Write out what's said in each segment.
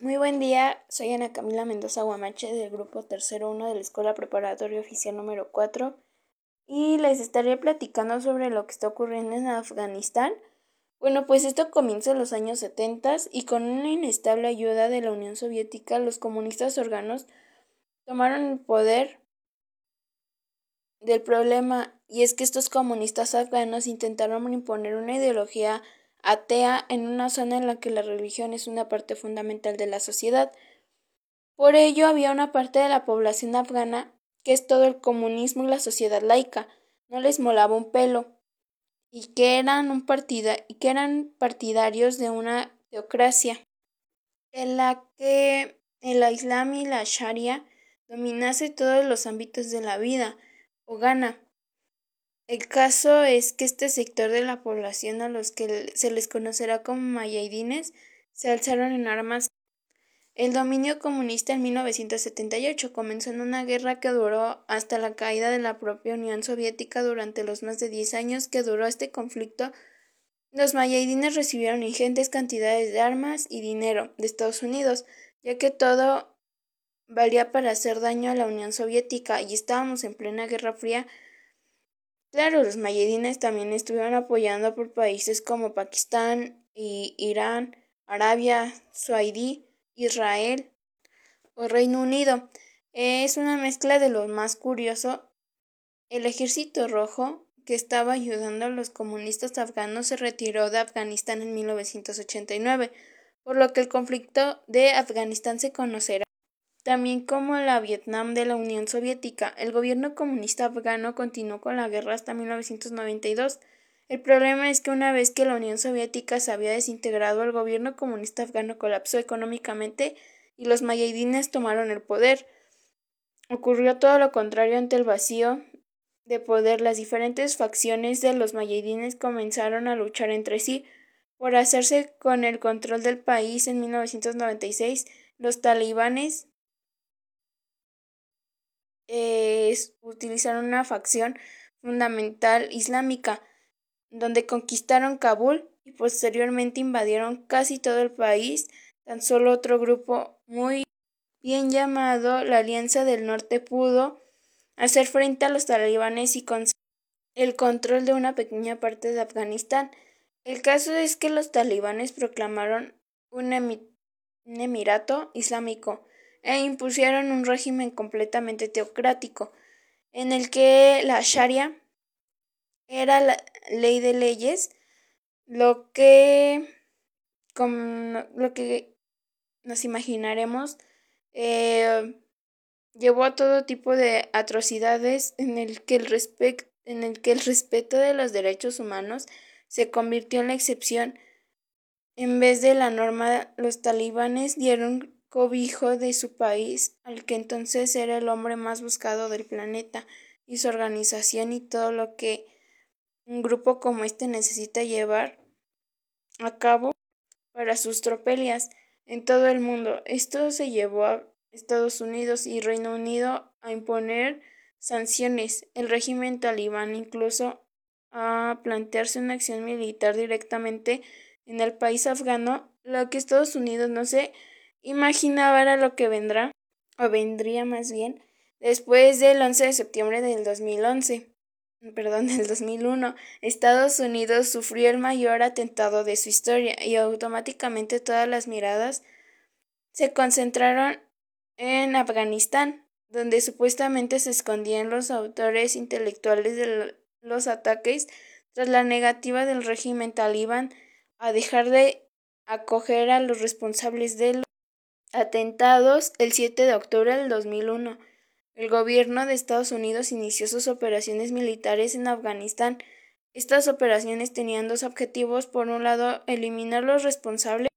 Muy buen día, soy Ana Camila Mendoza Guamache del grupo tercero 1 de la Escuela Preparatoria Oficial número 4 y les estaré platicando sobre lo que está ocurriendo en Afganistán. Bueno, pues esto comienza en los años 70 y con una inestable ayuda de la Unión Soviética, los comunistas órganos tomaron el poder del problema y es que estos comunistas afganos intentaron imponer una ideología atea en una zona en la que la religión es una parte fundamental de la sociedad. Por ello había una parte de la población afgana que es todo el comunismo y la sociedad laica, no les molaba un pelo, y que eran un y que eran partidarios de una teocracia en la que el Islam y la Sharia dominase todos los ámbitos de la vida o gana el caso es que este sector de la población a los que se les conocerá como mayadines se alzaron en armas. El dominio comunista en 1978 comenzó en una guerra que duró hasta la caída de la propia Unión Soviética durante los más de 10 años que duró este conflicto. Los mayadines recibieron ingentes cantidades de armas y dinero de Estados Unidos, ya que todo valía para hacer daño a la Unión Soviética y estábamos en plena Guerra Fría Claro, los mayedines también estuvieron apoyando por países como Pakistán, Irán, Arabia Saudí, Israel o Reino Unido. Es una mezcla de lo más curioso. El ejército rojo, que estaba ayudando a los comunistas afganos, se retiró de Afganistán en 1989, por lo que el conflicto de Afganistán se conocerá también como la Vietnam de la Unión Soviética, el gobierno comunista afgano continuó con la guerra hasta 1992. El problema es que una vez que la Unión Soviética se había desintegrado, el gobierno comunista afgano colapsó económicamente y los mayadines tomaron el poder. Ocurrió todo lo contrario ante el vacío de poder. Las diferentes facciones de los mayadines comenzaron a luchar entre sí por hacerse con el control del país en 1996. Los talibanes es utilizar una facción fundamental islámica, donde conquistaron Kabul y posteriormente invadieron casi todo el país. Tan solo otro grupo muy bien llamado la Alianza del Norte pudo hacer frente a los talibanes y conseguir el control de una pequeña parte de Afganistán. El caso es que los talibanes proclamaron un emirato islámico e impusieron un régimen completamente teocrático, en el que la Sharia era la ley de leyes, lo que, lo que nos imaginaremos eh, llevó a todo tipo de atrocidades en el que el en el que el respeto de los derechos humanos se convirtió en la excepción. En vez de la norma, los talibanes dieron cobijo de su país, al que entonces era el hombre más buscado del planeta, y su organización y todo lo que un grupo como este necesita llevar a cabo para sus tropelias en todo el mundo. Esto se llevó a Estados Unidos y Reino Unido a imponer sanciones. El régimen talibán incluso a plantearse una acción militar directamente en el país afgano, lo que Estados Unidos no se imaginaba era lo que vendrá, o vendría más bien, después del 11 de septiembre del 2011. Perdón, del 2001, Estados Unidos sufrió el mayor atentado de su historia y automáticamente todas las miradas se concentraron en Afganistán, donde supuestamente se escondían los autores intelectuales de los ataques tras la negativa del régimen talibán a dejar de acoger a los responsables de atentados el 7 de octubre del 2001. El gobierno de Estados Unidos inició sus operaciones militares en Afganistán. Estas operaciones tenían dos objetivos. Por un lado, eliminar los responsables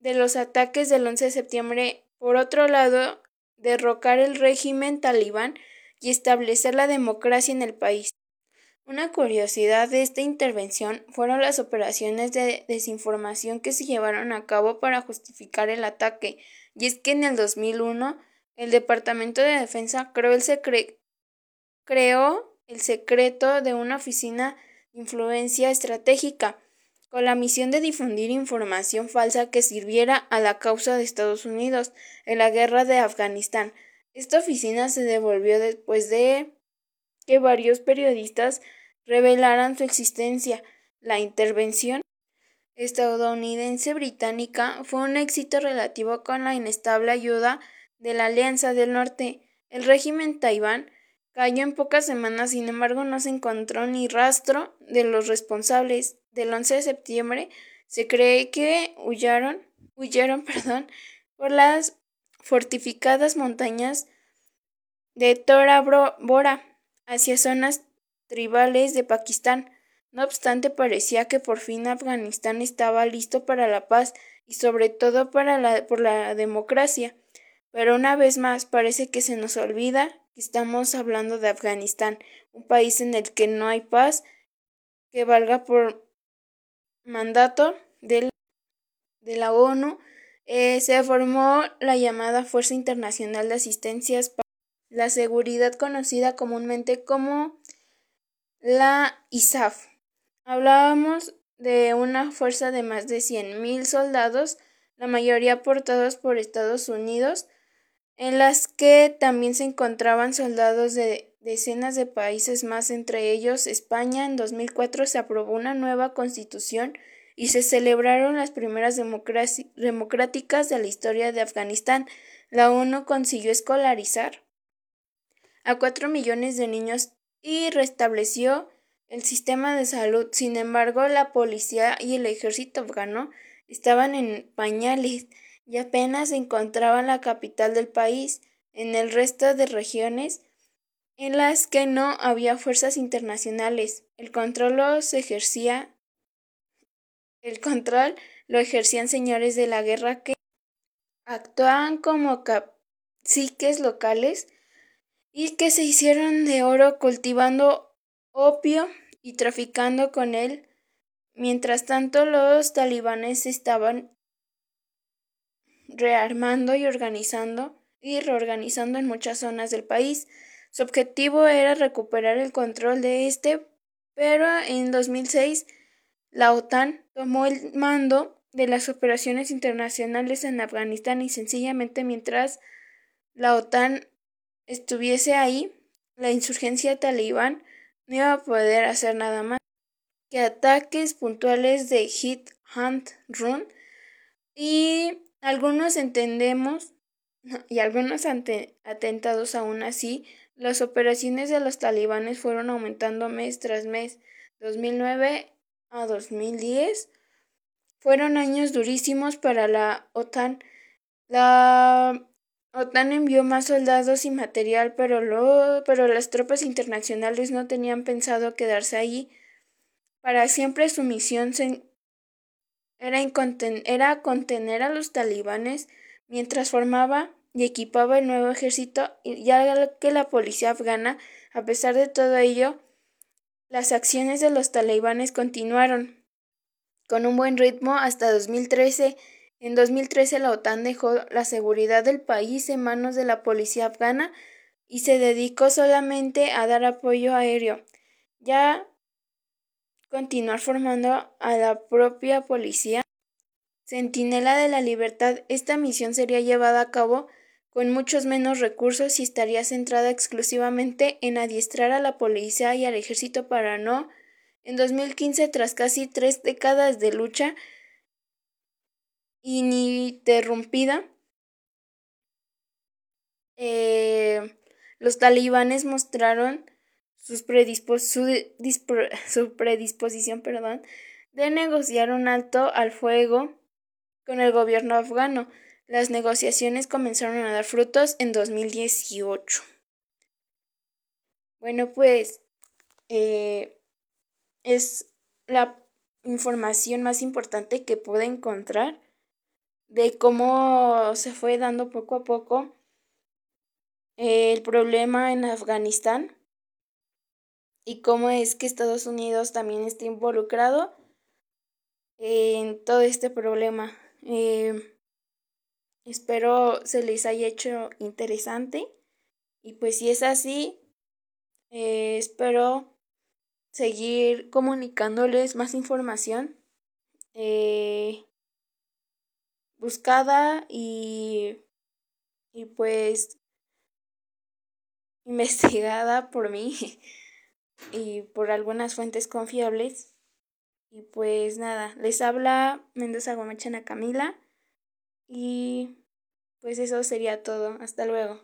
de los ataques del 11 de septiembre. Por otro lado, derrocar el régimen talibán y establecer la democracia en el país. Una curiosidad de esta intervención fueron las operaciones de desinformación que se llevaron a cabo para justificar el ataque, y es que en el 2001 el Departamento de Defensa creó el, secreto de una oficina de influencia estratégica con la misión de difundir información falsa que sirviera a la causa de Estados Unidos en la guerra de Afganistán. Esta oficina se devolvió después de que varios periodistas revelaran su existencia. La intervención estadounidense británica fue un éxito relativo con la inestable ayuda de la Alianza del Norte. El régimen Taibán cayó en pocas semanas, sin embargo no se encontró ni rastro de los responsables. Del 11 de septiembre se cree que huyeron, huyeron perdón, por las fortificadas montañas de Tora Bora hacia zonas tribales de Pakistán. No obstante, parecía que por fin Afganistán estaba listo para la paz y sobre todo para la, por la democracia. Pero una vez más parece que se nos olvida que estamos hablando de Afganistán, un país en el que no hay paz que valga por mandato de la ONU. Eh, se formó la llamada Fuerza Internacional de Asistencias para la Seguridad, conocida comúnmente como la ISAF. Hablábamos de una fuerza de más de 100.000 soldados, la mayoría aportados por Estados Unidos, en las que también se encontraban soldados de decenas de países más, entre ellos España. En 2004 se aprobó una nueva constitución y se celebraron las primeras democráticas de la historia de Afganistán. La ONU consiguió escolarizar a cuatro millones de niños y restableció el sistema de salud. Sin embargo, la policía y el ejército afgano estaban en pañales y apenas se la capital del país. En el resto de regiones en las que no había fuerzas internacionales, el control los ejercía el control lo ejercían señores de la guerra que actuaban como caciques locales y que se hicieron de oro cultivando opio y traficando con él. Mientras tanto, los talibanes estaban rearmando y organizando y reorganizando en muchas zonas del país. Su objetivo era recuperar el control de este, pero en 2006 la OTAN tomó el mando de las operaciones internacionales en Afganistán y sencillamente mientras la OTAN estuviese ahí, la insurgencia talibán no iba a poder hacer nada más que ataques puntuales de hit, hunt, run y algunos entendemos y algunos atentados aún así, las operaciones de los talibanes fueron aumentando mes tras mes. 2009 a 2010 fueron años durísimos para la OTAN. La OTAN envió más soldados y material, pero, lo, pero las tropas internacionales no tenían pensado quedarse allí. Para siempre su misión era, era contener a los talibanes mientras formaba y equipaba el nuevo ejército y ya que la policía afgana, a pesar de todo ello, las acciones de los talibanes continuaron con un buen ritmo hasta 2013 en 2013 la OTAN dejó la seguridad del país en manos de la policía afgana y se dedicó solamente a dar apoyo aéreo, ya continuar formando a la propia policía. Centinela de la Libertad, esta misión sería llevada a cabo con muchos menos recursos y estaría centrada exclusivamente en adiestrar a la policía y al ejército para no. En 2015, tras casi tres décadas de lucha, ininterrumpida. Eh, los talibanes mostraron su, predisposición perdón, de negociar un alto al fuego con el gobierno afgano. Las negociaciones comenzaron a dar frutos en 2018. Bueno, pues eh, es la información más importante que pude encontrar de cómo se fue dando poco a poco el problema en Afganistán y cómo es que Estados Unidos también está involucrado en todo este problema. Eh, espero se les haya hecho interesante y pues si es así, eh, espero seguir comunicándoles más información eh, buscada y, y pues investigada por mí y por algunas fuentes confiables. Y pues nada, les habla Mendoza Gomechana Camila y pues eso sería todo. Hasta luego.